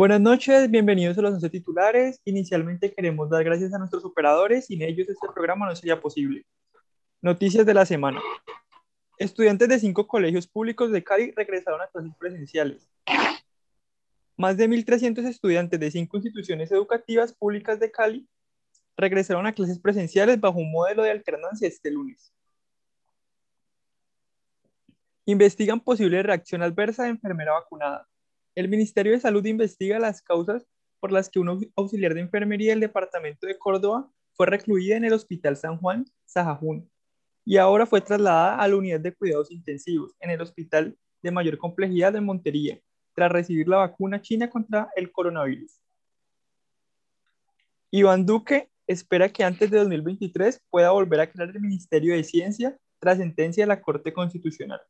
Buenas noches, bienvenidos a los 11 titulares. Inicialmente queremos dar gracias a nuestros operadores, sin ellos este programa no sería posible. Noticias de la semana. Estudiantes de cinco colegios públicos de Cali regresaron a clases presenciales. Más de 1.300 estudiantes de cinco instituciones educativas públicas de Cali regresaron a clases presenciales bajo un modelo de alternancia este lunes. Investigan posible reacción adversa de enfermera vacunada. El Ministerio de Salud investiga las causas por las que un auxiliar de enfermería del departamento de Córdoba fue recluida en el Hospital San Juan, Sajajún, y ahora fue trasladada a la unidad de cuidados intensivos en el Hospital de Mayor Complejidad de Montería, tras recibir la vacuna china contra el coronavirus. Iván Duque espera que antes de 2023 pueda volver a crear el Ministerio de Ciencia tras sentencia de la Corte Constitucional.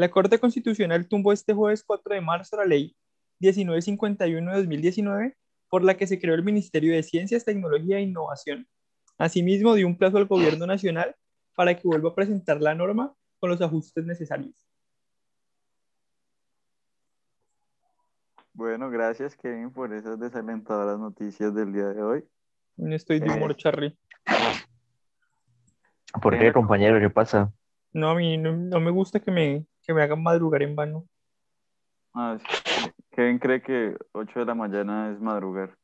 La Corte Constitucional tumbó este jueves 4 de marzo la ley 1951 de 2019 por la que se creó el Ministerio de Ciencias, Tecnología e Innovación. Asimismo, dio un plazo al Gobierno Nacional para que vuelva a presentar la norma con los ajustes necesarios. Bueno, gracias Kevin por esas desalentadoras noticias del día de hoy. No estoy de humor, Eh. Charlie. ¿Por qué, compañero? ¿Qué pasa? No, a mí no, no me gusta que me, que me hagan madrugar en vano. Ah, sí. Kevin cree que 8 de la mañana es madrugar.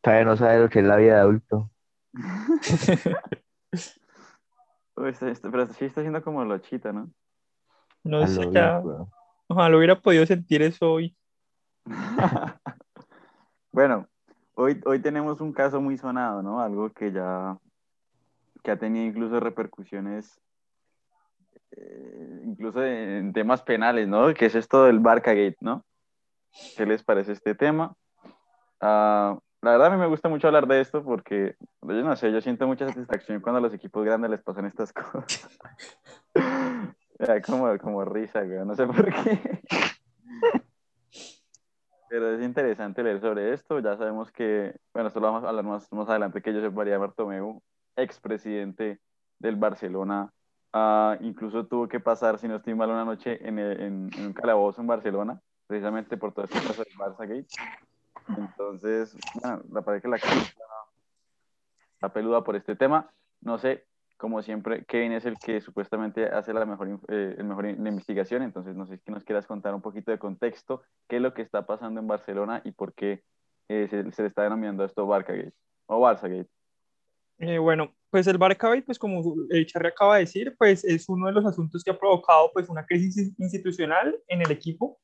Todavía no sabe lo que es la vida de adulto. Uy, está- está- pero sí está haciendo como lochita, ¿no? No sé, lo ya, ojalá hubiera podido sentir eso hoy. Bueno, hoy, hoy tenemos un caso muy sonado, ¿no? Algo que ya que ha tenido incluso repercusiones, incluso en temas penales, ¿no? Que es esto del Barcagate, ¿no? ¿Qué les parece este tema? Ah, la verdad a mí me gusta mucho hablar de esto porque, yo no sé, yo siento mucha satisfacción cuando a los equipos grandes les pasan estas cosas. Como, como risa, güey, no sé por qué. Pero es interesante leer sobre esto. Ya sabemos que, bueno, esto lo vamos a hablar más, más adelante, que Josep María Bartomeu, expresidente del Barcelona, ah, incluso tuvo que pasar, si no estoy mal, una noche en, un calabozo en Barcelona, precisamente por todo este caso del Barça Gate. Entonces, bueno, la que la está, peluda por este tema. No sé, como siempre, Kevin es el que supuestamente hace la mejor, eh, investigación, entonces no sé si nos quieras contar un poquito de contexto, qué es lo que está pasando en Barcelona y por qué eh, se, le está denominando esto Barcagate o Barçagate. Eh, bueno, pues el Barcabay, pues como el Charly acaba de decir, pues es uno de los asuntos que ha provocado pues una crisis institucional en el equipo.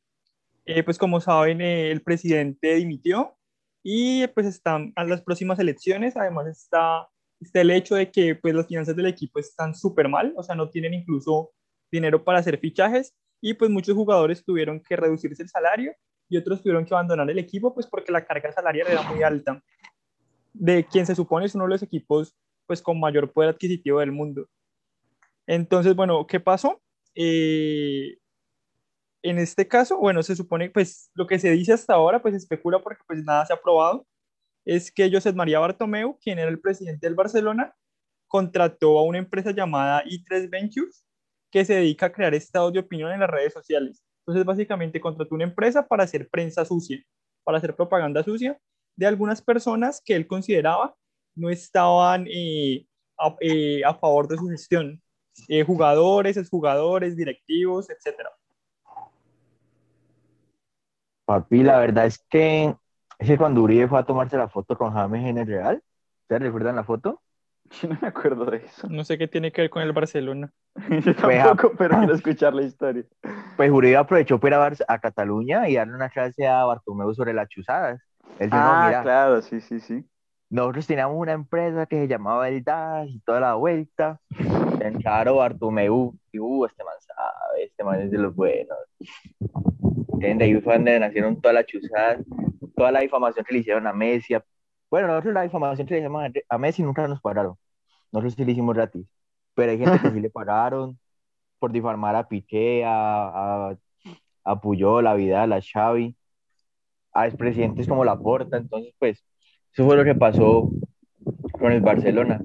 Eh, pues como saben, eh, el presidente dimitió y pues están a las próximas elecciones. Además está, está el hecho de que pues las finanzas del equipo están súper mal, o sea, no tienen incluso dinero para hacer fichajes y pues muchos jugadores tuvieron que reducirse el salario y otros tuvieron que abandonar el equipo pues porque la carga salarial era muy alta de quien se supone es uno de los equipos pues con mayor poder adquisitivo del mundo. Entonces, bueno, ¿qué pasó? Eh, en este caso, bueno, se supone, pues lo que se dice hasta ahora, pues especula porque pues nada se ha probado, es que José María Bartomeu, quien era el presidente del Barcelona, contrató a una empresa llamada i3 Ventures que se dedica a crear estados de opinión en las redes sociales. Entonces, básicamente contrató una empresa para hacer prensa sucia, para hacer propaganda sucia de algunas personas que él consideraba no estaban eh, a, eh, a favor de su gestión. Eh, jugadores, exjugadores, directivos, etcétera. Papi, la verdad es que es que cuando Uribe fue a tomarse la foto con James en el Real, ¿ustedes recuerdan la foto? Yo no me acuerdo de eso. No sé qué tiene que ver con el Barcelona. Yo tampoco, pero quiero escuchar la historia. Pues Uribe aprovechó para ir a, Bar- a Cataluña y darle una clase a Bartomeu sobre las chuzadas. Él dijo, no, Ah, mira, claro, sí, sí, sí. nosotros teníamos una empresa que se llamaba El DAS y toda la vuelta. Claro, Bartomeu, y uh, este man sabe, este man es de los buenos. ¿Entiendes? Ahí fue donde nacieron todas las chuzadas, toda la difamación que le hicieron a Messi. a- Bueno, nosotros la difamación que le hicimos a- a Messi nunca nos pararon. Nosotros sí le hicimos gratis. Pero hay gente que sí le pararon por difamar a Piqué, a, a, a Puyol, a Vidal, a Xavi, a expresidentes como Laporta. Entonces, pues, eso fue lo que pasó con el Barcelona.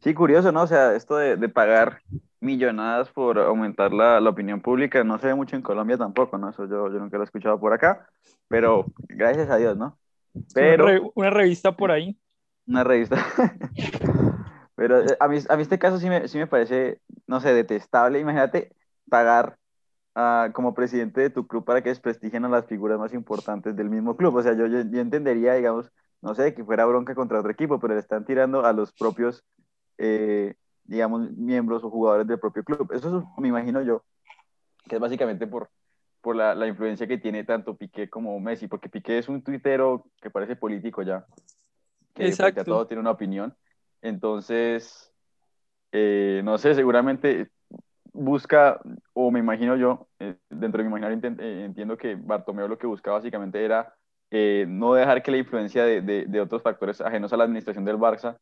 Sí, curioso, ¿no? O sea, esto de, de pagar millonadas por aumentar la, la, opinión pública. No se ve mucho en Colombia tampoco, ¿no? Eso yo, yo nunca lo he escuchado por acá, pero gracias a Dios, ¿no? Pero, una, una revista por ahí. Una revista. pero eh, a mí, a mí este caso sí me, sí me parece, no sé, detestable. Imagínate pagar uh, como presidente de tu club para que desprestigien a las figuras más importantes del mismo club. O sea, yo, yo, yo entendería, digamos, no sé, que fuera bronca contra otro equipo, pero le están tirando a los propios eh, digamos, miembros o jugadores del propio club. Eso me imagino yo, que es básicamente por, por la, la, influencia que tiene tanto Piqué como Messi, porque Piqué es un tuitero que parece político ya, que Exacto. todo tiene una opinión. Entonces, eh, no sé, seguramente busca, o me imagino yo, eh, dentro de mi imaginario eh, entiendo que Bartomeu lo que buscaba básicamente era eh, no dejar que la influencia de, otros factores ajenos a la administración del Barça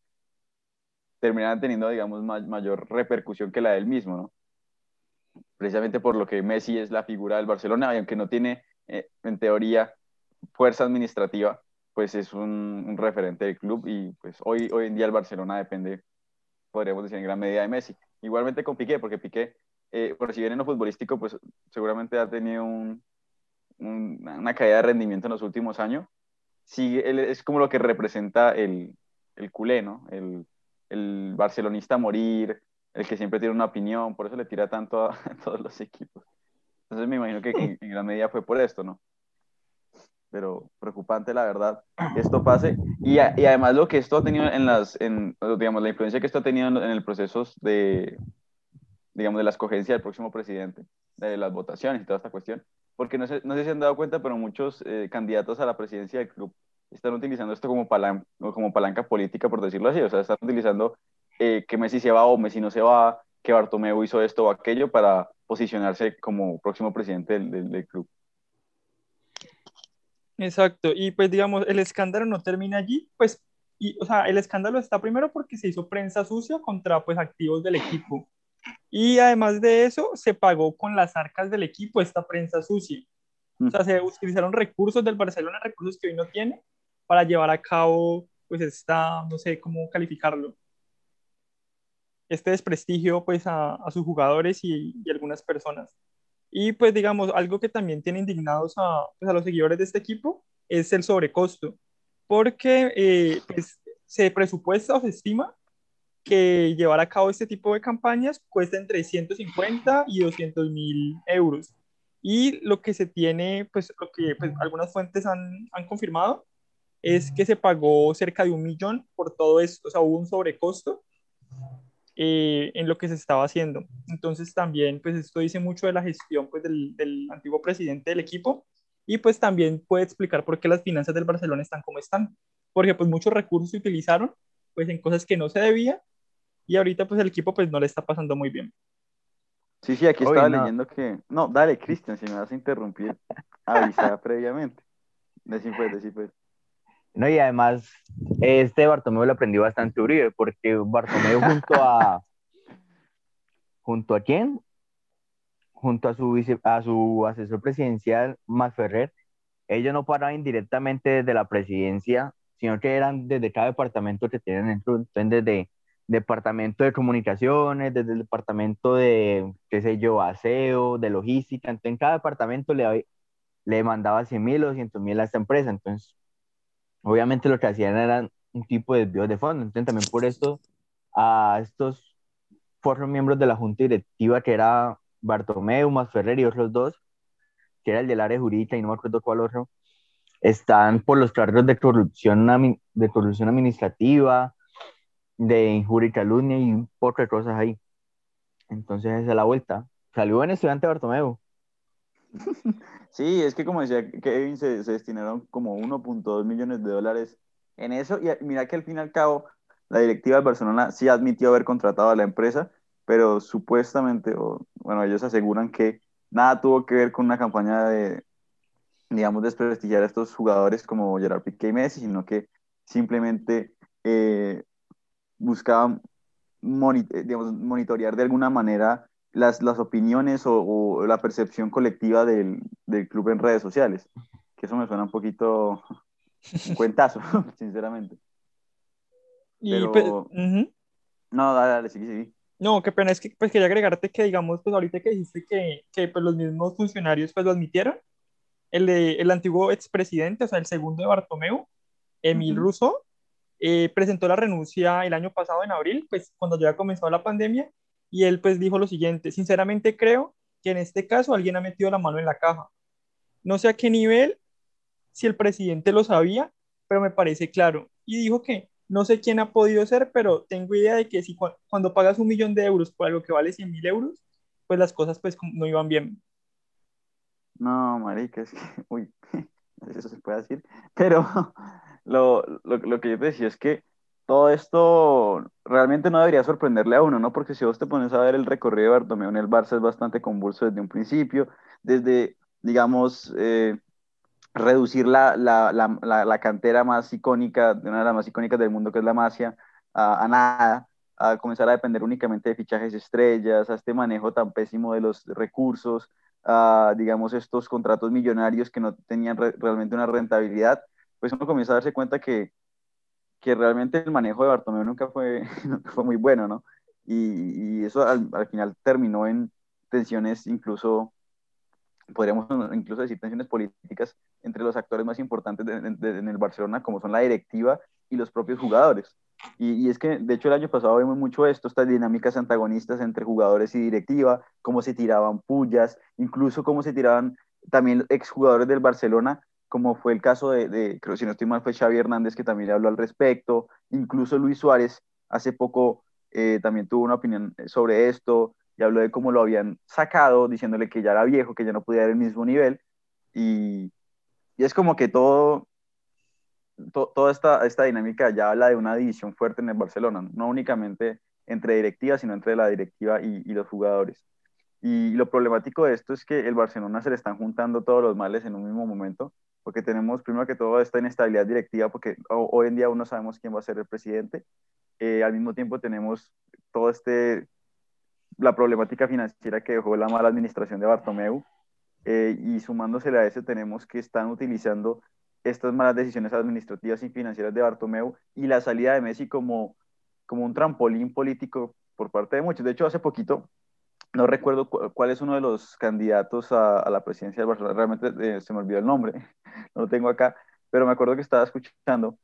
terminaran teniendo, digamos, mayor repercusión que la del mismo, ¿no? Precisamente por lo que Messi es la figura del Barcelona, aunque no tiene, en teoría, fuerza administrativa, pues es un, un, referente del club y pues hoy, hoy en día el Barcelona depende, podríamos decir, en gran medida de Messi. Igualmente con Piqué, porque Piqué, eh, por si bien en lo futbolístico, pues seguramente ha tenido un, un, una caída de rendimiento en los últimos años. Sí, él es como lo que representa el, el culé, ¿no? El, el barcelonista a morir, el que siempre tiene una opinión, por eso le tira tanto a, todos los equipos. Entonces me imagino que en, gran medida fue por esto, ¿no? Pero preocupante, la verdad, que esto pase. Y, además lo que esto ha tenido en las, en, digamos, la influencia que esto ha tenido en, el proceso de, digamos, de la escogencia del próximo presidente, de las votaciones y toda esta cuestión. Porque no sé, no sé si han dado cuenta, pero muchos eh, candidatos a la presidencia del club están utilizando esto como, palan como palanca política, por decirlo así. O sea, están utilizando eh, que Messi se va o Messi no se va, que Bartomeu hizo esto o aquello para posicionarse como próximo presidente del club. Exacto, y pues digamos, el escándalo no termina allí, pues, y, o sea, el escándalo está primero porque se hizo prensa sucia contra pues activos del equipo. Y además de eso, se pagó con las arcas del equipo esta prensa sucia. O sea, se utilizaron recursos del Barcelona, recursos que hoy no tiene, para llevar a cabo, pues, esta, no sé cómo calificarlo, este desprestigio, pues, a, a sus jugadores y, y, algunas personas. Y, pues, digamos, algo que también tiene indignados a, pues, a los seguidores de este equipo es el sobrecosto, porque, eh, pues, se presupuesta o se estima que llevar a cabo este tipo de campañas cuesta entre 150 y 200 mil euros. Y lo que se tiene, pues lo que pues, algunas fuentes han, han confirmado, es que se pagó cerca de un millón por todo esto, o sea, hubo un sobrecosto eh, en lo que se estaba haciendo. Entonces también, pues esto dice mucho de la gestión pues, del, del, antiguo presidente del equipo y pues también puede explicar por qué las finanzas del Barcelona están como están, porque pues muchos recursos se utilizaron pues en cosas que no se debía y ahorita pues el equipo pues no le está pasando muy bien. Sí, sí, aquí estaba Oye, no. leyendo que... No, dale, Cristian, si me vas a interrumpir, avisa previamente. Decí pues, decí pues. No, y además, este Bartomeu lo aprendió bastante Uribe, porque Bartomeu junto a. ¿Junto a quién? Junto a su, vice, a su asesor presidencial, Max Ferrer, ellos no paraban indirectamente desde la presidencia, sino que eran desde cada departamento que tienen dentro, entonces desde departamento de comunicaciones, desde el departamento de, qué sé yo, aseo, de logística, entonces en cada departamento le, le mandaba 100 mil o 200 mil a esta empresa, entonces obviamente lo que hacían eran un tipo de desvío de. Entonces, también por esto, a estos cuatro miembros de la junta directiva, que era Bartomeu, Masferrer y otros dos, que era el del área jurídica y no me acuerdo cuál otro, están por los cargos de corrupción, de corrupción administrativa, de injuria y calumnia y un cosas ahí. Entonces, esa es la vuelta. Salió buen estudiante Bartomeu. Sí, es que como decía Kevin, se, se destinaron como 1.2 millones de dólares en eso. Y mira que al fin y al cabo, la directiva de Barcelona sí admitió haber contratado a la empresa, pero supuestamente, o, bueno, ellos aseguran que nada tuvo que ver con una campaña de, digamos, desprestigiar a estos jugadores como Gerard Piqué y Messi, sino que simplemente eh, buscaban digamos, monitorear de alguna manera las, las opiniones o, o, la percepción colectiva del, del, club en redes sociales. Que eso me suena un poquito un cuentazo, sinceramente. Pero... Y, uh -huh. No, dale, dale, sí, sí. No, qué pena, es que pues quería agregarte que, digamos, pues ahorita que dijiste que, que pues, los mismos funcionarios pues lo admitieron, el, el antiguo expresidente, o sea, el segundo de Bartomeu, Emil Ujú. Rousseau, eh, presentó la renuncia el año pasado en abril, pues cuando ya comenzó la pandemia, y él pues dijo lo siguiente, sinceramente creo que en este caso alguien ha metido la mano en la caja. No sé a qué nivel, si el presidente lo sabía, pero me parece claro. Y dijo que no sé quién ha podido ser, pero tengo idea de que si cu- cuando pagas un millón de euros por algo que vale 100 mil euros, pues las cosas pues no iban bien. No, marica, es que, uy, eso se puede decir, pero lo, lo, lo que yo te decía es que todo esto realmente no debería sorprenderle a uno, ¿no? Porque si vos te pones a ver el recorrido de Bartomeu en el Barça es bastante convulso desde un principio, desde, digamos, eh, reducir la, la, la, la, cantera más icónica, de una de las más icónicas del mundo, que es la Masia, a, a nada, a comenzar a depender únicamente de fichajes estrellas, a este manejo tan pésimo de los recursos, a, digamos, estos contratos millonarios que no tenían re realmente una rentabilidad, pues uno comienza a darse cuenta que, que realmente el manejo de Bartomeu nunca fue, fue muy bueno, ¿no? Y, eso al, al, final terminó en tensiones incluso, podríamos incluso decir tensiones políticas entre los actores más importantes de, de, en el Barcelona, como son la directiva y los propios jugadores. Y, y, es que, de hecho, el año pasado vimos mucho esto, estas dinámicas antagonistas entre jugadores y directiva, cómo se tiraban pullas, incluso cómo se tiraban también exjugadores del Barcelona, como fue el caso de, de, creo si no estoy mal, fue Xavi Hernández que también habló al respecto, incluso Luis Suárez hace poco eh, también tuvo una opinión sobre esto y habló de cómo lo habían sacado, diciéndole que ya era viejo, que ya no podía dar el mismo nivel, y, y es como que todo, to, toda esta, esta dinámica ya habla de una división fuerte en el Barcelona, no únicamente entre directiva, sino entre la directiva y, y los jugadores. Y lo problemático de esto es que el Barcelona se le están juntando todos los males en un mismo momento, porque tenemos primero que todo esta inestabilidad directiva, porque hoy en día aún no sabemos quién va a ser el presidente. Eh, al mismo tiempo tenemos todo este, la problemática financiera que dejó la mala administración de Bartomeu, eh, y sumándosele a eso tenemos que están utilizando estas malas decisiones administrativas y financieras de Bartomeu y la salida de Messi como, como un trampolín político por parte de muchos. De hecho, hace poquito no recuerdo cu cuál es uno de los candidatos a, la presidencia del Barcelona, realmente eh, se me olvidó el nombre, no lo tengo acá, pero me acuerdo que estaba escuchando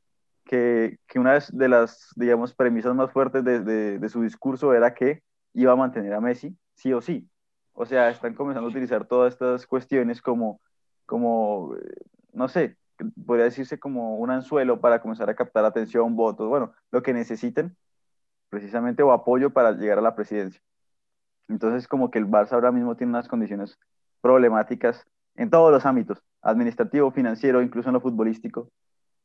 que, una de las, digamos, premisas más fuertes de, de, de, su discurso era que iba a mantener a Messi, sí o sí. O sea, están comenzando a utilizar todas estas cuestiones como, como no sé, podría decirse como un anzuelo para comenzar a captar atención, votos, bueno, lo que necesiten precisamente o apoyo para llegar a la presidencia. Entonces, como que el Barça ahora mismo tiene unas condiciones problemáticas en todos los ámbitos, administrativo, financiero, incluso en lo futbolístico.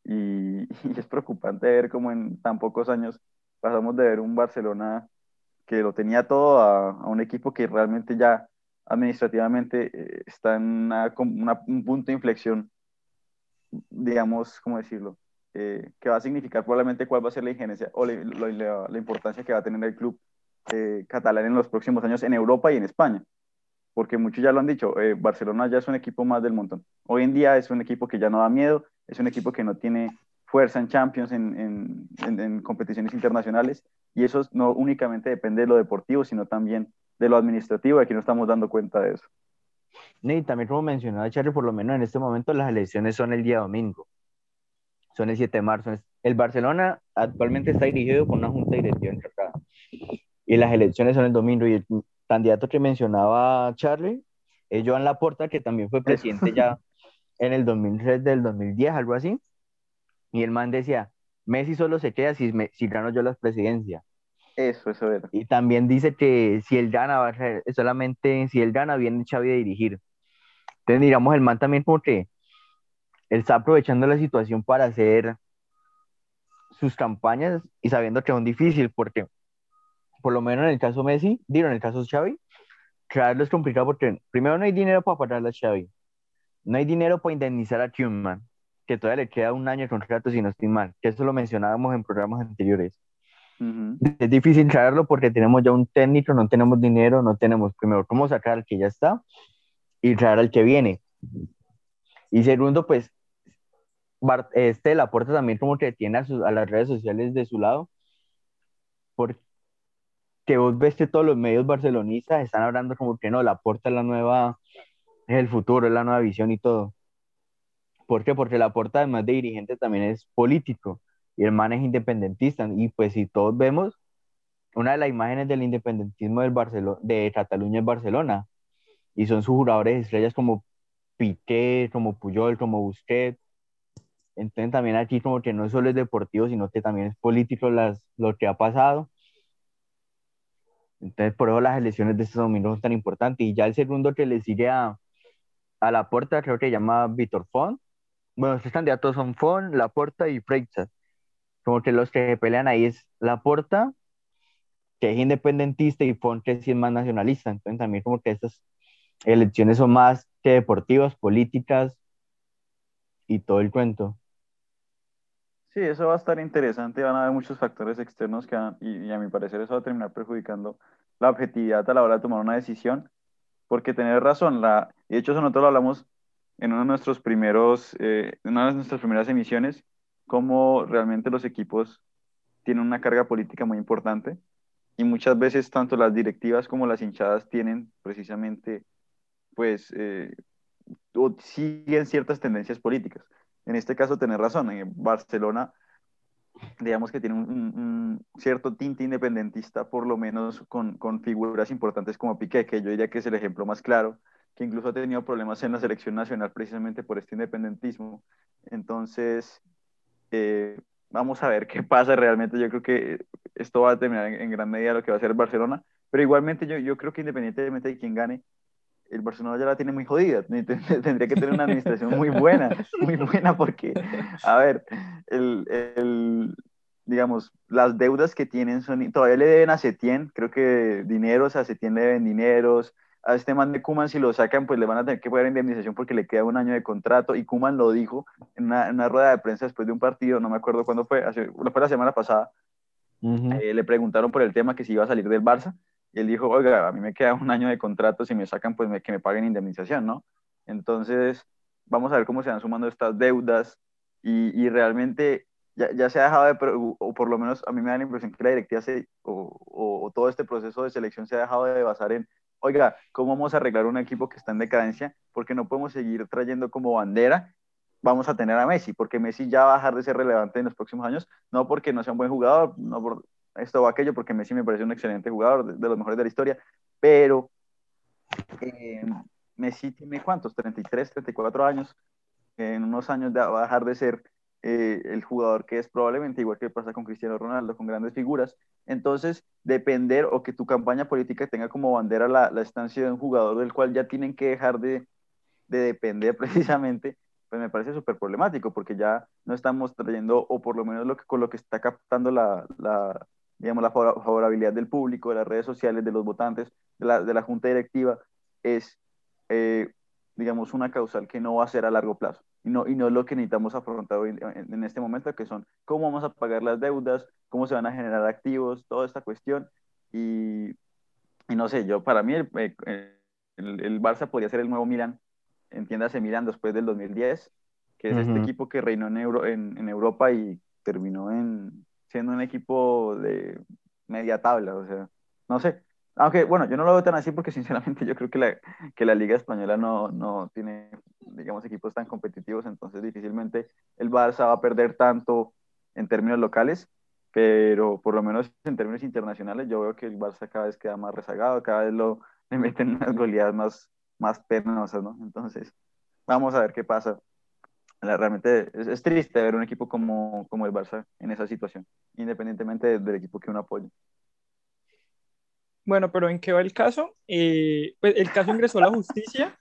Y, es preocupante ver cómo en tan pocos años pasamos de ver un Barcelona que lo tenía todo a, un equipo que realmente ya administrativamente eh, está en un punto de inflexión, digamos, ¿cómo decirlo? Eh, que va a significar probablemente cuál va a ser la injerencia o la importancia que va a tener el club eh, catalán en los próximos años en Europa y en España. Porque muchos ya lo han dicho, eh, Barcelona ya es un equipo más del montón. Hoy en día es un equipo que ya no da miedo, es un equipo que no tiene fuerza en Champions, en, en, en, en competiciones internacionales, y eso no únicamente depende de lo deportivo, sino también de lo administrativo, y aquí no estamos dando cuenta de eso. Y también como mencionaba Charlie, por lo menos en este momento las elecciones son el día domingo, son el 7 de marzo. El Barcelona actualmente está dirigido por una junta directiva encargada y las elecciones son el domingo y el candidato que mencionaba Charlie es Joan Laporta, que también fue presidente ya en el 2003 del 2010, algo así. Y el man decía, Messi solo se queda si, me, si gano yo la presidencia. Eso, eso era. Y también dice que si él gana, va a ser solamente si él gana, viene Xavi a dirigir. Entonces, digamos, el man también como que él está aprovechando la situación para hacer sus campañas y sabiendo que es difícil, porque por lo menos en el caso Messi, digo, en el caso Xavi, traerlo es complicado porque primero no hay dinero para pagarle a Xavi, no hay dinero para indemnizar a Koeman, que todavía le queda un año de contrato si no estoy mal, que eso lo mencionábamos en programas anteriores. Uh -huh. Es difícil traerlo porque tenemos ya un técnico, no tenemos dinero, no tenemos primero cómo sacar al que ya está y traer al que viene. Y segundo, pues, este Laporta también como que tiene a, a las redes sociales de su lado, porque que vos ves que todos los medios barcelonistas están hablando como que no, la Porta es la nueva, es el futuro, es la nueva visión y todo. ¿Por qué? Porque la Porta, además de dirigente, también es político y el man es independentista. Y pues si todos vemos, una de las imágenes del independentismo del Barcelona, de Cataluña es Barcelona. Y son sus jugadores estrellas como Piqué, como Puyol, como Busquets. Entonces también aquí como que no solo es deportivo, sino que también es político las, lo que ha pasado. Entonces por eso las elecciones de este domingo son tan importantes. Y ya el segundo que le sigue a, a la puerta creo que se llama Víctor Font. Bueno, estos candidatos son Font, Laporta y Freixas. Como que los que pelean ahí es Laporta, que es independentista, y Font, que es más nacionalista. Entonces también como que estas elecciones son más que deportivas, políticas y todo el cuento. Sí, eso va a estar interesante, van a haber muchos factores externos que y, a mi parecer eso va a terminar perjudicando la objetividad a la hora de tomar una decisión, porque tener razón, la, y de hecho eso nosotros lo hablamos en uno de nuestros primeros, eh, una de nuestras primeras emisiones, cómo realmente los equipos tienen una carga política muy importante y muchas veces tanto las directivas como las hinchadas tienen precisamente pues eh, siguen ciertas tendencias políticas. En este caso, tener razón, en Barcelona, digamos que tiene un, cierto tinte independentista, por lo menos con, con, figuras importantes como Piqué, que yo diría que es el ejemplo más claro, que incluso ha tenido problemas en la selección nacional precisamente por este independentismo. Entonces, eh, vamos a ver qué pasa realmente. Yo creo que esto va a determinar en, gran medida lo que va a ser Barcelona, pero igualmente yo, yo creo que independientemente de quién gane, el Barcelona ya la tiene muy jodida. Tendría que tener una administración muy buena, muy buena, porque, a ver, el, el, digamos, las deudas que tienen son, todavía le deben a Setién, creo que dineros, a Setién le deben dineros, a este man de Kuman si lo sacan, pues le van a tener que pagar indemnización porque le queda un año de contrato, y Kuman lo dijo en una, rueda de prensa después de un partido, no me acuerdo cuándo fue, hace, fue la semana pasada, eh, le preguntaron por el tema que si iba a salir del Barça, y él dijo, oiga, a mí me queda un año de contrato, si me sacan, pues que me paguen indemnización, ¿no? Entonces, vamos a ver cómo se van sumando estas deudas y, y realmente ya, ya, se ha dejado de, o por lo menos a mí me da la impresión que la directiva se, o, o, todo este proceso de selección se ha dejado de basar en, oiga, ¿cómo vamos a arreglar un equipo que está en decadencia? Porque no podemos seguir trayendo como bandera vamos a tener a Messi, porque Messi ya va a dejar de ser relevante en los próximos años, no porque no sea un buen jugador, no por, esto o aquello, porque Messi me parece un excelente jugador, de, los mejores de la historia, pero eh, Messi tiene cuántos, 33, 34 años, en unos años va a dejar de ser eh, el jugador que es probablemente igual que pasa con Cristiano Ronaldo, con grandes figuras. Entonces, depender o que tu campaña política tenga como bandera la, la estancia de un jugador del cual ya tienen que dejar de, de depender precisamente, pues me parece súper problemático porque ya no estamos trayendo, o por lo menos lo que, con lo que está captando la, la, digamos, la favorabilidad del público, de las redes sociales, de los votantes, de la, de la junta directiva, es, eh, digamos, una causal que no va a ser a largo plazo. Y no, y no es lo que necesitamos afrontar hoy en, en, este momento, que son cómo vamos a pagar las deudas, cómo se van a generar activos, toda esta cuestión. Y, y no sé, yo para mí el, eh, el, el, Barça podría ser el nuevo Milan, entiéndase Milan después del 2010, que es este equipo que reinó en, Euro, en, en Europa y terminó en, siendo un equipo de media tabla, o sea, no sé. Aunque, bueno, yo no lo veo tan así porque sinceramente yo creo que la, que la Liga Española no, no tiene, digamos, equipos tan competitivos, entonces difícilmente el Barça va a perder tanto en términos locales, pero por lo menos en términos internacionales yo veo que el Barça cada vez queda más rezagado, cada vez lo, le meten unas goleadas más, más penosas, ¿no? Entonces, vamos a ver qué pasa realmente es, triste ver un equipo como, como el Barça en esa situación, independientemente del, equipo que uno apoya. Bueno, pero ¿en qué va el caso? Eh, pues el caso ingresó a la justicia.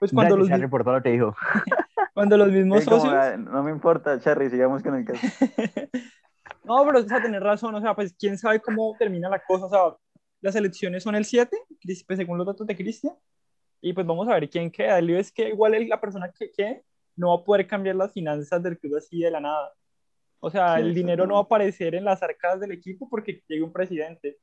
Pues cuando los, lo te dijo. cuando los mismos socios. Ah, no me importa, Charry, sigamos con el caso. no, pero o sea, tener razón, o sea, pues quién sabe cómo termina la cosa. O sea, las elecciones son el 7, pues, según los datos de Cristian, y pues vamos a ver quién queda. El lío es que igual es la persona que quede no va a poder cambiar las finanzas del club así de la nada. O sea, el dinero no va a aparecer en las arcadas del equipo porque llegue un presidente.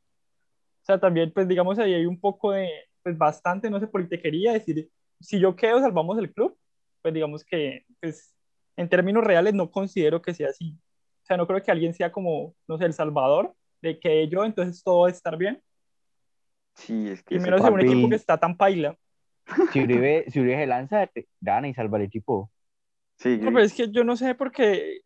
O sea, también, pues digamos, ahí hay un poco de, pues bastante, no sé, politiquería, decir, si yo quedo, salvamos el club, pues digamos que, pues, en términos reales no considero que sea así. O sea, no creo que alguien sea como, no sé, el salvador, de que yo, entonces todo va a estar bien. Sí, es que Y menos en un equipo que está tan paila. Si Uribe, si Uribe se lanza, te- gana y salva el equipo. Sí, No, pero es que yo no sé por qué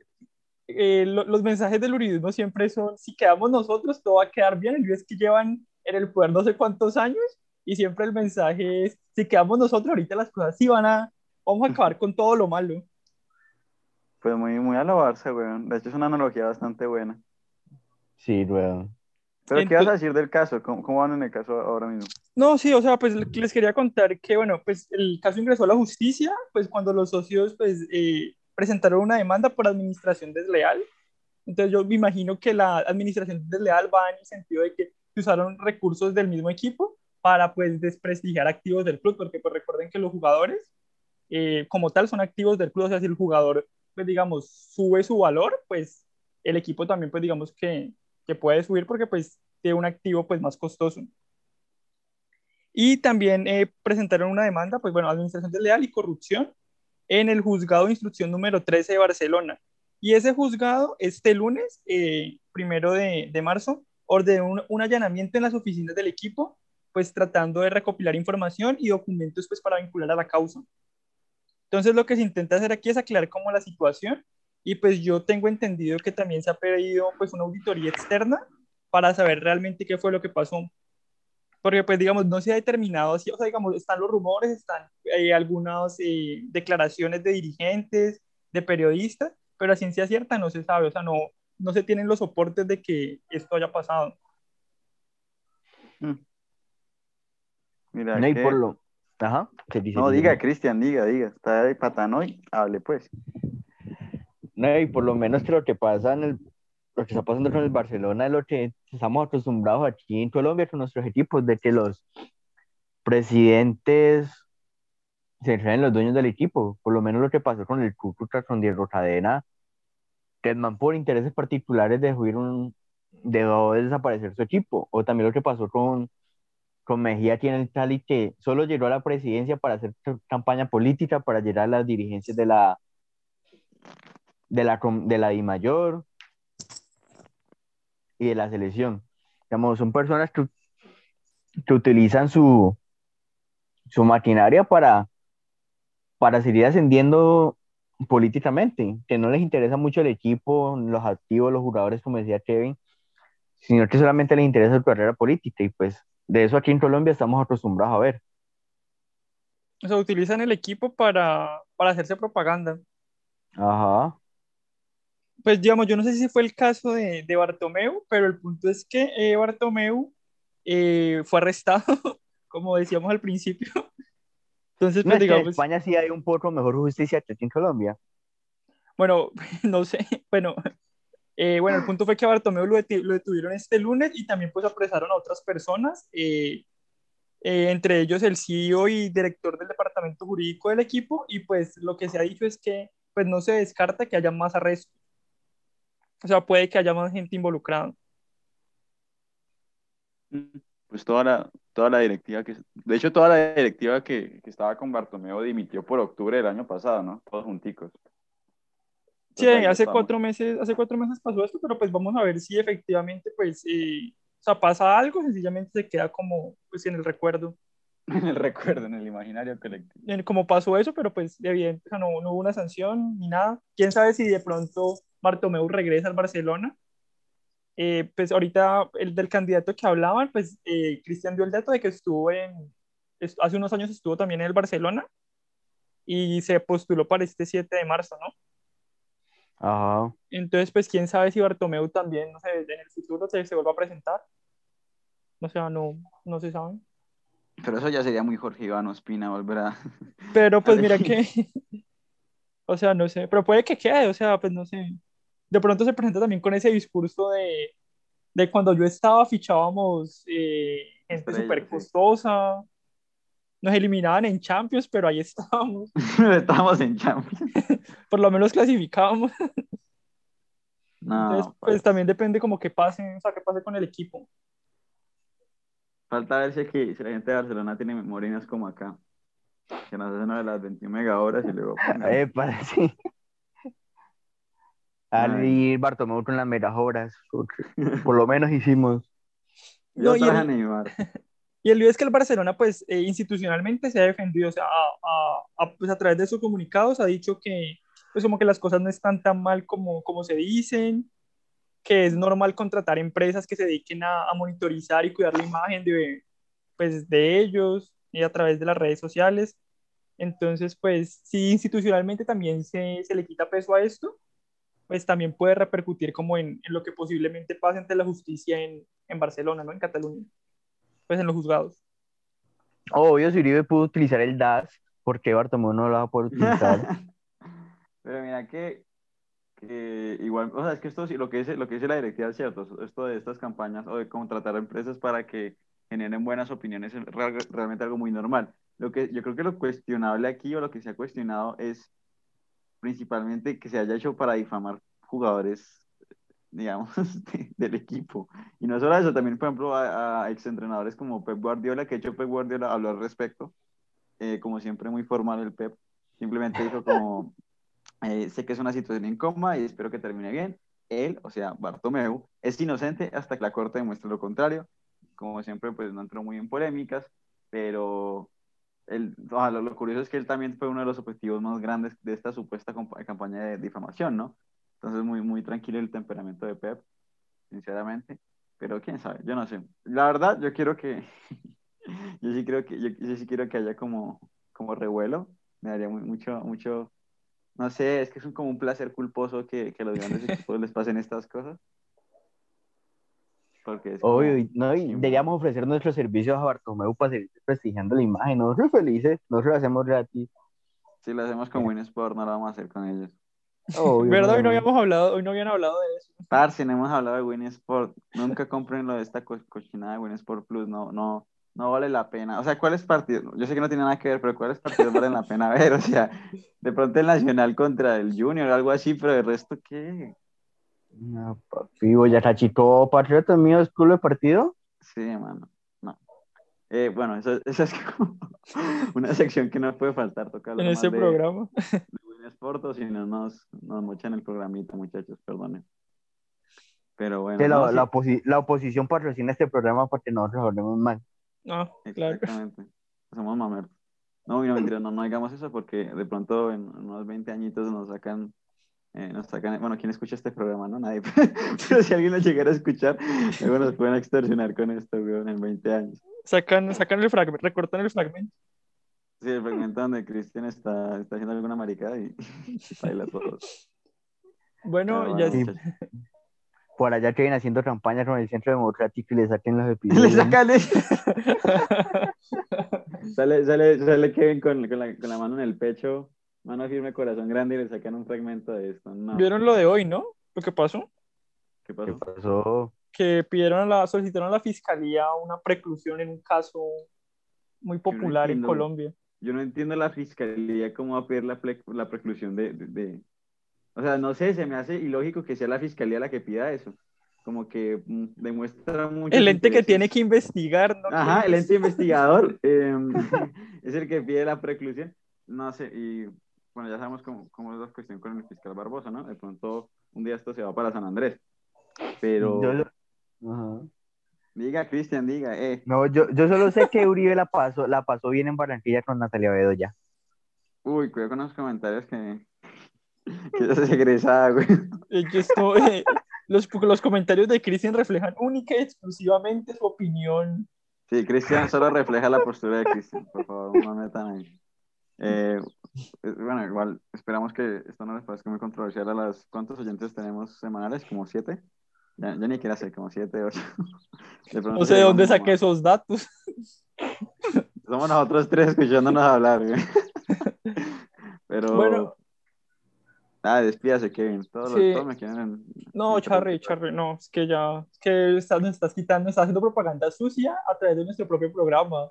eh, lo- los mensajes del uribismo siempre son, si quedamos nosotros, todo va a quedar bien. Y es que llevan en el poder no sé cuántos años y siempre el mensaje es, si quedamos nosotros, ahorita las cosas sí van a, vamos a acabar con todo lo malo. pues muy, muy a la Barça, weón. De hecho, es una analogía bastante buena. Sí, weón. Pero, ¿qué vas a decir del caso? ¿Cómo, cómo van en el caso ahora mismo? No, sí, o sea, pues les quería contar que, bueno, pues el caso ingresó a la justicia, pues cuando los socios, pues, eh, presentaron una demanda por administración desleal. Entonces yo me imagino que la administración desleal va en el sentido de que usaron recursos del mismo equipo para, pues, desprestigiar activos del club, porque, pues, recuerden que los jugadores, eh, como tal, son activos del club, o sea, si el jugador, pues, digamos, sube su valor, pues, el equipo también, pues, digamos que, que puede subir porque, pues, tiene un activo, pues, más costoso. Y también eh, presentaron una demanda, pues bueno, administración desleal y corrupción en el juzgado de instrucción número 13 de Barcelona. Y ese juzgado, este lunes, eh, primero de, de marzo, ordenó un, un, allanamiento en las oficinas del equipo, pues tratando de recopilar información y documentos pues para vincular a la causa. Entonces lo que se intenta hacer aquí es aclarar cómo la situación y pues yo tengo entendido que también se ha pedido pues una auditoría externa para saber realmente qué fue lo que pasó porque pues digamos no se ha determinado así, o sea digamos están los rumores, están eh, algunas eh, declaraciones de dirigentes, de periodistas, pero a ciencia cierta no se sabe, o sea no, no se tienen los soportes de que esto haya pasado. Hmm. Mira, No, que- por lo... Ajá, ¿qué dice? no diga, Cristian, diga, diga. Está de patanoy, hable pues. No, y por lo menos que lo que pasa en el, lo que está pasando con el Barcelona lo que estamos acostumbrados aquí en Colombia con nuestros equipos, de que los presidentes se creen los dueños del equipo. Por lo menos lo que pasó con el Cúcuta, con Diego Cadena, que el por intereses particulares dejó ir un, de desaparecer su equipo. O también lo que pasó con, con Mejía aquí en el Cali, que solo llegó a la presidencia para hacer campaña política, para llegar a las dirigencias de la de la, de la I mayor y de la selección. Digamos, son personas que, que utilizan su, su maquinaria para, para seguir ascendiendo políticamente, que no les interesa mucho el equipo, los activos, los jugadores, como decía Kevin, sino que solamente les interesa su carrera política y pues de eso aquí en Colombia estamos acostumbrados a ver. O sea, utilizan el equipo para, para hacerse propaganda. Ajá. Pues digamos, yo no sé si fue el caso de, de Bartomeu, pero el punto es que eh, Bartomeu eh, fue arrestado, como decíamos al principio. Entonces, pues es que en digamos, España sí hay un poco mejor justicia que aquí en Colombia. bueno, no sé, bueno, eh, bueno, el punto fue que a Bartomeu lo, deti- lo detuvieron este lunes y también pues apresaron a otras personas, eh, eh, entre ellos el CEO y director del departamento jurídico del equipo y pues lo que se ha dicho es que pues no se descarta que haya más arrestos. O sea, puede que haya más gente involucrada. Pues toda la, toda la directiva que, de hecho toda la directiva que, que estaba con Bartomeu dimitió por octubre del año pasado, ¿no? Todos junticos. Sí, hace estamos. cuatro meses, hace cuatro meses pasó esto, pero pues vamos a ver si efectivamente pues, eh, o sea, pasa algo, sencillamente se queda como pues en el recuerdo, En el recuerdo, en el imaginario colectivo. como pasó eso, pero pues evidente, o sea, no, no hubo una sanción ni nada. Quién sabe si de pronto Bartomeu regresa al Barcelona. Eh, pues ahorita el del candidato que hablaban, pues eh, Cristian dio el dato de que estuvo en, est- hace unos años estuvo también en el Barcelona y se postuló para este 7 de marzo, ¿no? Ajá. Entonces, pues quién sabe si Bartomeu también, no sé, en el futuro se, se vuelva a presentar. O sea, no, no se sabe. Pero eso ya sería muy Jorge Iván Ospina volver a... Pero pues mira que, o sea, no sé, pero puede que quede, o sea, pues no sé. De pronto se presenta también con ese discurso de, de cuando yo estaba fichábamos eh, gente súper costosa, nos eliminaban en Champions, pero ahí estábamos, Estábamos en Champions. por lo menos clasificábamos. No, Entonces, pues pues, también depende como que pase, o sea, qué pase con el equipo. falta ver si, aquí, si la gente de Barcelona tiene memorias como acá. Que nos hacen una de las 21 megahoras y luego... Epa, sí. Al Ay. ir Bartomeu con las meras horas, por lo menos hicimos. No, y a el-. Y el lío es que el Barcelona, pues, eh, institucionalmente se ha defendido, o sea, a, a, pues, a través de sus comunicados ha dicho que, pues, como que las cosas no están tan mal como, como se dicen, que es normal contratar empresas que se dediquen a, a monitorizar y cuidar la imagen de, pues, de ellos y a través de las redes sociales. Entonces, pues, si institucionalmente también se, se le quita peso a esto, pues también puede repercutir como en, en lo que posiblemente pase ante la justicia en, en Barcelona, ¿no? En Cataluña pues en los juzgados. Obvio, si Uribe pudo utilizar el DAS, ¿por qué Bartomeu no lo va a poder utilizar? Pero mira que, que, igual, o sea, es que esto lo que dice, lo que dice la directiva es cierto, esto de estas campañas o de contratar a empresas para que generen buenas opiniones es realmente algo muy normal. Lo que yo creo que lo cuestionable aquí o lo que se ha cuestionado es principalmente que se haya hecho para difamar jugadores digamos, del equipo. Y no solo eso, también, por ejemplo, a, a exentrenadores como Pep Guardiola, que de hecho Pep Guardiola habló al respecto, eh, como siempre muy formal el Pep, simplemente dijo como, eh, sé que es una situación incómoda y espero que termine bien. Él, o sea, Bartomeu, es inocente hasta que la corte demuestre lo contrario. Como siempre, pues no entró muy en polémicas, pero el, lo, lo, curioso es que él también fue uno de los objetivos más grandes de esta supuesta campaña de difamación, ¿no? Entonces, muy, muy tranquilo el temperamento de Pep, sinceramente. Pero quién sabe, yo no sé. La verdad, yo quiero que. yo sí creo que, yo, yo, sí quiero que haya como, como revuelo. Me daría muy, mucho, mucho. No sé, es que es un, como un placer culposo que, que los grandes equipos les pasen estas cosas. Porque es como, Obvio, no, y deberíamos ofrecer nuestros servicios a Bartomeu para seguir prestigiando la imagen. Nosotros felices, nosotros lo hacemos gratis. Si lo hacemos con Winsport, no lo vamos a hacer con ellos. Obvio, ¿Verdad? Hoy no habíamos hablado, hoy no habían hablado de eso. Parce, no hemos hablado de Winsport. Nunca compren lo de esta co cochinada de Winsport Plus. No, no, no vale la pena. O sea, ¿cuáles partidos? Yo sé que no tiene nada que ver, pero ¿cuáles partidos valen la pena ver? O sea, de pronto el Nacional contra el Junior, algo así, pero el resto, ¿qué? No, papi, ya está chico, patriota mío, ¿es club de partido? Sí, mano. No. Eh, bueno, esa, esa es como una sección que no puede faltar tocar. En ese programa. Sporto, si no nos, nos mochan el programita, muchachos, perdonen. Pero bueno. la, no, la, oposi la, oposición patrocina este programa porque nosotros hablemos mal. No, claro. Exactamente. Somos mamertos. No, no, mentira, no, no digamos eso porque de pronto en unos 20 añitos nos sacan, eh, nos sacan, bueno, ¿quién escucha este programa? No, nadie. Pero si alguien lo llegara a escuchar, luego nos pueden extorsionar con esto, weón, en 20 años. Sacan, sacan el fragmento, recortan el fragmento. Sí, el fragmento donde Cristian está, está haciendo alguna maricada y baila todo. Bueno, bueno, ya sí. Por allá que vienen haciendo campañas con el Centro Democrático y le saquen los episodios. Le sacan sale, sale, sale Kevin con, con, la, con, la, mano en el pecho, mano firme, corazón grande y le sacan un fragmento de esto. No. ¿Vieron lo de hoy, no? ¿Lo que pasó? ¿Qué pasó? ¿Qué pasó? Que pidieron a la, solicitaron a la fiscalía una preclusión en un caso muy popular en Colombia yo no entiendo la fiscalía cómo va a pedir la, la preclusión de, de, de, O sea, no sé, se me hace ilógico que sea la fiscalía la que pida eso. Como que mm, demuestra mucho. El ente que tiene que investigar, ¿no? Ajá, el ente investigador eh, es el que pide la preclusión. No sé, y bueno, ya sabemos cómo, cómo es la cuestión con el fiscal Barbosa, ¿no? De pronto un día esto se va para San Andrés. Pero. Yo, Ajá. Diga, Cristian, diga, eh. No, yo, yo solo sé que Uribe la pasó, la pasó bien en Barranquilla con Natalia Bedoya. Uy, cuidado con los comentarios que, que ya se egresada, güey. Esto, eh, los, los comentarios de Cristian reflejan única y exclusivamente su opinión. Sí, Cristian solo refleja la postura de Cristian, por favor, no metan ahí. Eh, bueno, igual esperamos que esto no les parezca muy controversial a las... ¿Cuántos oyentes tenemos semanales? ¿Como siete? Ya, ni quiero hacer como 7, 8. No sé de dónde saqué esos datos. Somos nosotros tres escuchándonos hablar, güey. Pero. Bueno. Ah, despídase, Kevin. Todos, sí. todos me quieren. No, Charry, Charry, no. Es que ya. Es que estás, nos estás quitando, estás haciendo propaganda sucia a través de nuestro propio programa.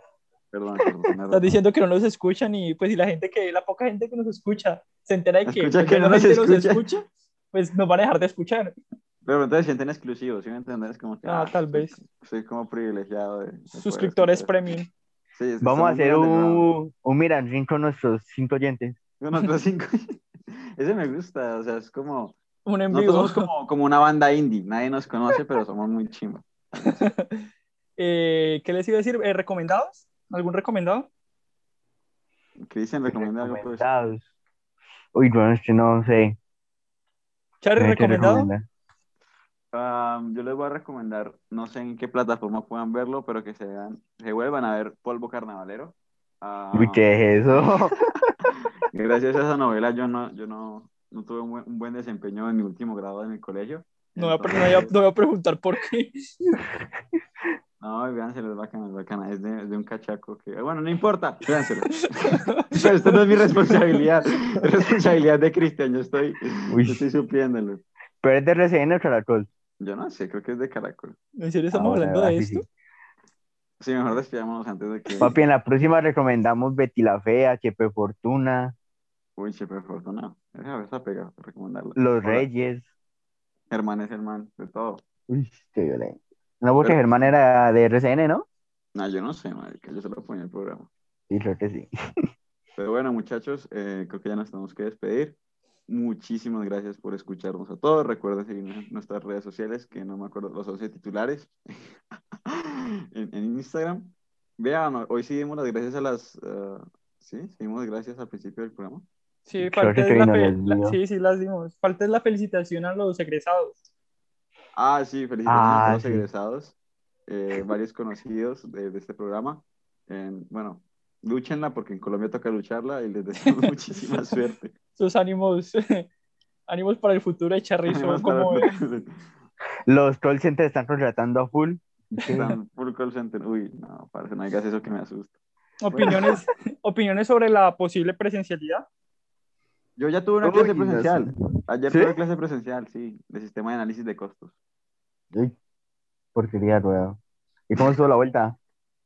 Perdón, perdón. Estás diciendo que no nos escuchan y pues si la gente que, la poca gente que nos escucha se entera de que, escucha pues, que no nos escucha. nos escucha, pues nos van a dejar de escuchar. Pero entonces sienten exclusivos, ¿sí me entiendes? Como que, ah, ah, tal vez. Soy como privilegiado. De, de Suscriptores premium. Sí, Vamos a hacer un, un Mirandrín con nuestros cinco oyentes. Con nuestros cinco Ese me gusta, o sea, es como... Un en vivo. Somos como, como una banda indie, nadie nos conoce, pero somos muy chimos. Eh, ¿Qué les iba a decir? Eh, ¿Recomendados? ¿Algún recomendado? Cristian, recomienda algo. Pues. Recomendados. Uy, no, es que no sé. Charlie, ¿recomendado? Ah, yo les voy a recomendar, no sé en qué plataforma puedan verlo, pero que se vean, se vuelvan a ver Polvo Carnavalero. Ah, Uy, ¿qué es eso? gracias a esa novela yo no, yo no, no tuve un buen, un buen desempeño en mi último grado en el colegio. No voy, a, pre- no Entonces, voy a- no voy a preguntar por qué. No, véanselo, es bacana, es bacana. Es de, es de un cachaco que. Bueno, no importa, véanselo. Pero esto no es mi responsabilidad. Es responsabilidad de Cristian. Yo estoy, Uy. yo estoy supliéndolo. Pero es de RCN o Caracol. Yo no sé, creo que es de Caracol. ¿En serio estamos Ah, bueno, hablando de así sí. esto? Sí, mejor despidámonos antes de que. Papi, en la próxima recomendamos Betty la Fea, HP Fortuna, Uy, Chepe Fortuna. Esa vez a pegar, recomendarla. Los Hola. Reyes. Germán es Germán, de todo. Uy, qué violento. No, porque Pero- Germán era de RCN, ¿no? No, yo no sé, marica, yo se lo ponía en el programa. Sí, creo que sí. Pero bueno, muchachos, eh, creo que ya nos tenemos que despedir. Muchísimas gracias por escucharnos a todos. Recuerden seguirnos en nuestras redes sociales, que no me acuerdo, los 11 titulares en, en Instagram. Vean, hoy sí dimos las gracias a las... ah, sí, seguimos gracias al principio del programa. Sí, es la, las sí, sí las dimos. Falta es la felicitación a los egresados. Ah, sí, felicitaciones Ah, a los sí. egresados, eh, varios conocidos de, de este programa. En- bueno, lúchenla porque en Colombia toca lucharla y les deseamos muchísima suerte. Sus ánimos, ánimos para el futuro de para- como... Los call centers están contratando a full. Están full call center. Uy, no, parece, no digas eso que me asusta. opiniones, opiniones sobre la posible presencialidad. Yo ya tuve una clase presencial. Ayer ¿Sí? tuve clase presencial, sí, de sistema de análisis de costos. Uy, porquería rueda. ¿Y cómo estuvo la vuelta?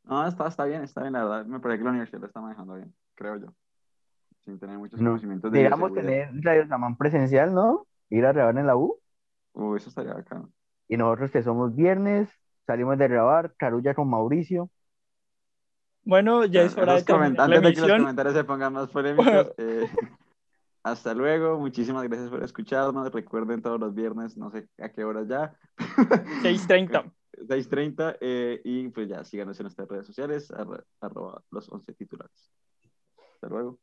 No, está, está bien, está bien, la verdad. Me parece que la universidad lo está manejando bien, creo yo. Sin tener muchos No. conocimientos de Digamos tener Radio Samán presencial, ¿no? Ir a grabar en la U. Uy, eso estaría acá. Y nosotros que somos viernes, salimos de grabar, Carulla con Mauricio. Bueno, ya es hora de terminar la Antes de que los comentarios se pongan más polémicos, eh, hasta luego. Muchísimas gracias por escucharnos. Recuerden todos los viernes, no sé a qué horas ya. 6.30. 6.30 eh, y pues ya síganos en nuestras redes sociales, arro- arroba los 11 titulares. Hasta luego.